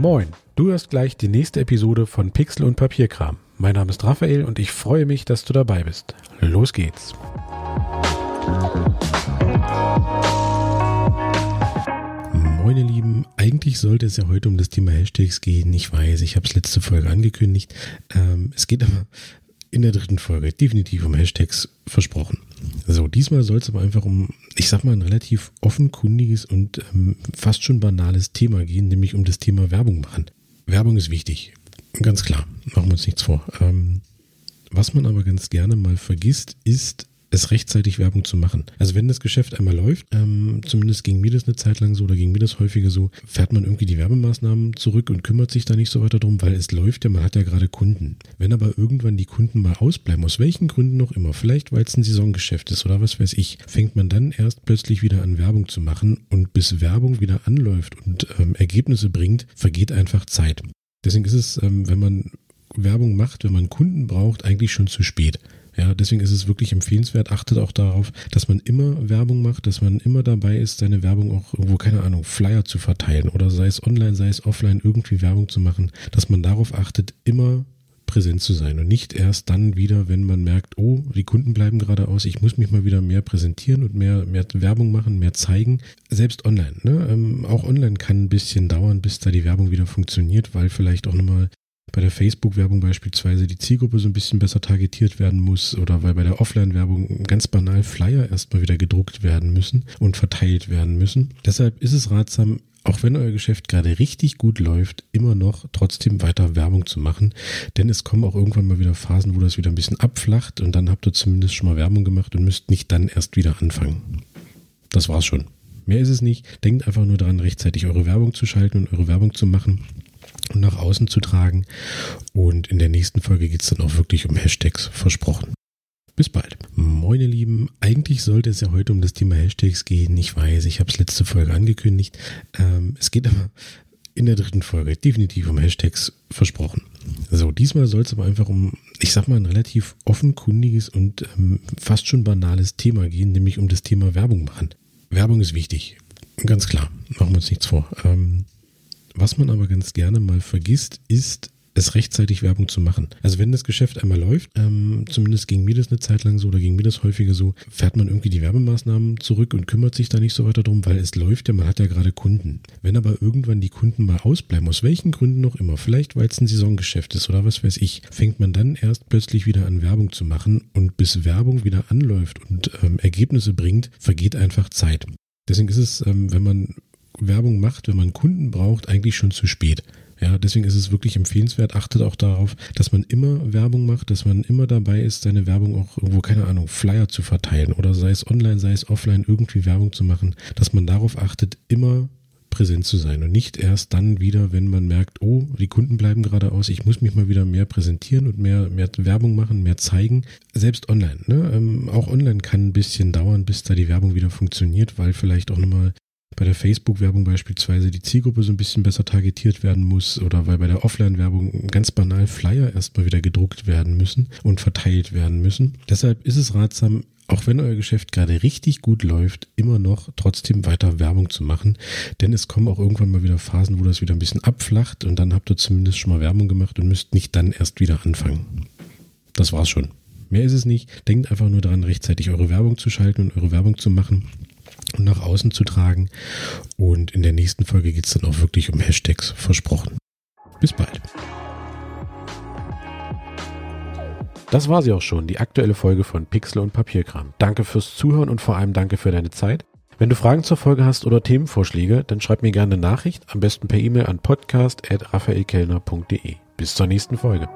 Moin, du hörst gleich die nächste Episode von Pixel und Papierkram. Mein Name ist Raphael und ich freue mich, dass du dabei bist. Los geht's. Moin ihr Lieben, eigentlich sollte es ja heute um das Thema Hashtags gehen. Ich weiß, ich habe es letzte Folge angekündigt. Ähm, es geht aber in der dritten Folge definitiv um Hashtags versprochen. So, diesmal soll es aber einfach um, ich sag mal, ein relativ offenkundiges und ähm, fast schon banales Thema gehen, nämlich um das Thema Werbung machen. Werbung ist wichtig, ganz klar, machen wir uns nichts vor. Ähm, was man aber ganz gerne mal vergisst, ist es rechtzeitig Werbung zu machen. Also wenn das Geschäft einmal läuft, ähm, zumindest ging mir das eine Zeit lang so oder ging mir das häufiger so, fährt man irgendwie die Werbemaßnahmen zurück und kümmert sich da nicht so weiter drum, weil es läuft ja, man hat ja gerade Kunden. Wenn aber irgendwann die Kunden mal ausbleiben, aus welchen Gründen noch immer, vielleicht weil es ein Saisongeschäft ist oder was weiß ich, fängt man dann erst plötzlich wieder an Werbung zu machen und bis Werbung wieder anläuft und ähm, Ergebnisse bringt, vergeht einfach Zeit. Deswegen ist es, ähm, wenn man Werbung macht, wenn man Kunden braucht, eigentlich schon zu spät. Ja, deswegen ist es wirklich empfehlenswert. Achtet auch darauf, dass man immer Werbung macht, dass man immer dabei ist, seine Werbung auch irgendwo, keine Ahnung, Flyer zu verteilen oder sei es online, sei es offline, irgendwie Werbung zu machen, dass man darauf achtet, immer präsent zu sein und nicht erst dann wieder, wenn man merkt, oh, die Kunden bleiben gerade aus, ich muss mich mal wieder mehr präsentieren und mehr, mehr Werbung machen, mehr zeigen. Selbst online. Ne? Ähm, auch online kann ein bisschen dauern, bis da die Werbung wieder funktioniert, weil vielleicht auch nochmal bei der Facebook-Werbung beispielsweise die Zielgruppe so ein bisschen besser targetiert werden muss oder weil bei der Offline-Werbung ganz banal Flyer erstmal wieder gedruckt werden müssen und verteilt werden müssen. Deshalb ist es ratsam, auch wenn euer Geschäft gerade richtig gut läuft, immer noch trotzdem weiter Werbung zu machen. Denn es kommen auch irgendwann mal wieder Phasen, wo das wieder ein bisschen abflacht und dann habt ihr zumindest schon mal Werbung gemacht und müsst nicht dann erst wieder anfangen. Das war's schon. Mehr ist es nicht. Denkt einfach nur daran, rechtzeitig eure Werbung zu schalten und eure Werbung zu machen und nach außen zu tragen. Und in der nächsten Folge geht es dann auch wirklich um Hashtags versprochen. Bis bald. Moin ihr Lieben, eigentlich sollte es ja heute um das Thema Hashtags gehen. Ich weiß, ich habe es letzte Folge angekündigt. Ähm, es geht aber in der dritten Folge definitiv um Hashtags versprochen. So, diesmal soll es aber einfach um, ich sag mal, ein relativ offenkundiges und ähm, fast schon banales Thema gehen, nämlich um das Thema Werbung machen. Werbung ist wichtig, ganz klar, machen wir uns nichts vor. Ähm, was man aber ganz gerne mal vergisst, ist es rechtzeitig Werbung zu machen. Also wenn das Geschäft einmal läuft, ähm, zumindest ging mir das eine Zeit lang so oder ging mir das häufiger so, fährt man irgendwie die Werbemaßnahmen zurück und kümmert sich da nicht so weiter drum, weil es läuft ja, man hat ja gerade Kunden. Wenn aber irgendwann die Kunden mal ausbleiben, aus welchen Gründen noch immer, vielleicht weil es ein Saisongeschäft ist oder was weiß ich, fängt man dann erst plötzlich wieder an Werbung zu machen und bis Werbung wieder anläuft und ähm, Ergebnisse bringt, vergeht einfach Zeit. Deswegen ist es, ähm, wenn man Werbung macht, wenn man Kunden braucht, eigentlich schon zu spät. Ja, deswegen ist es wirklich empfehlenswert. Achtet auch darauf, dass man immer Werbung macht, dass man immer dabei ist, seine Werbung auch irgendwo, keine Ahnung, Flyer zu verteilen oder sei es online, sei es offline, irgendwie Werbung zu machen, dass man darauf achtet, immer präsent zu sein und nicht erst dann wieder, wenn man merkt, oh, die Kunden bleiben gerade aus, ich muss mich mal wieder mehr präsentieren und mehr, mehr Werbung machen, mehr zeigen. Selbst online. Ne? Ähm, auch online kann ein bisschen dauern, bis da die Werbung wieder funktioniert, weil vielleicht auch nochmal bei der Facebook-Werbung beispielsweise die Zielgruppe so ein bisschen besser targetiert werden muss oder weil bei der Offline-Werbung ganz banal Flyer erstmal wieder gedruckt werden müssen und verteilt werden müssen. Deshalb ist es ratsam, auch wenn euer Geschäft gerade richtig gut läuft, immer noch trotzdem weiter Werbung zu machen. Denn es kommen auch irgendwann mal wieder Phasen, wo das wieder ein bisschen abflacht und dann habt ihr zumindest schon mal Werbung gemacht und müsst nicht dann erst wieder anfangen. Das war's schon. Mehr ist es nicht. Denkt einfach nur daran, rechtzeitig eure Werbung zu schalten und eure Werbung zu machen und nach außen zu tragen. Und in der nächsten Folge geht es dann auch wirklich um Hashtags versprochen. Bis bald. Das war sie auch schon, die aktuelle Folge von Pixel und Papierkram. Danke fürs Zuhören und vor allem danke für deine Zeit. Wenn du Fragen zur Folge hast oder Themenvorschläge, dann schreib mir gerne eine Nachricht, am besten per E-Mail an podcast.raphaelkellner.de. Bis zur nächsten Folge.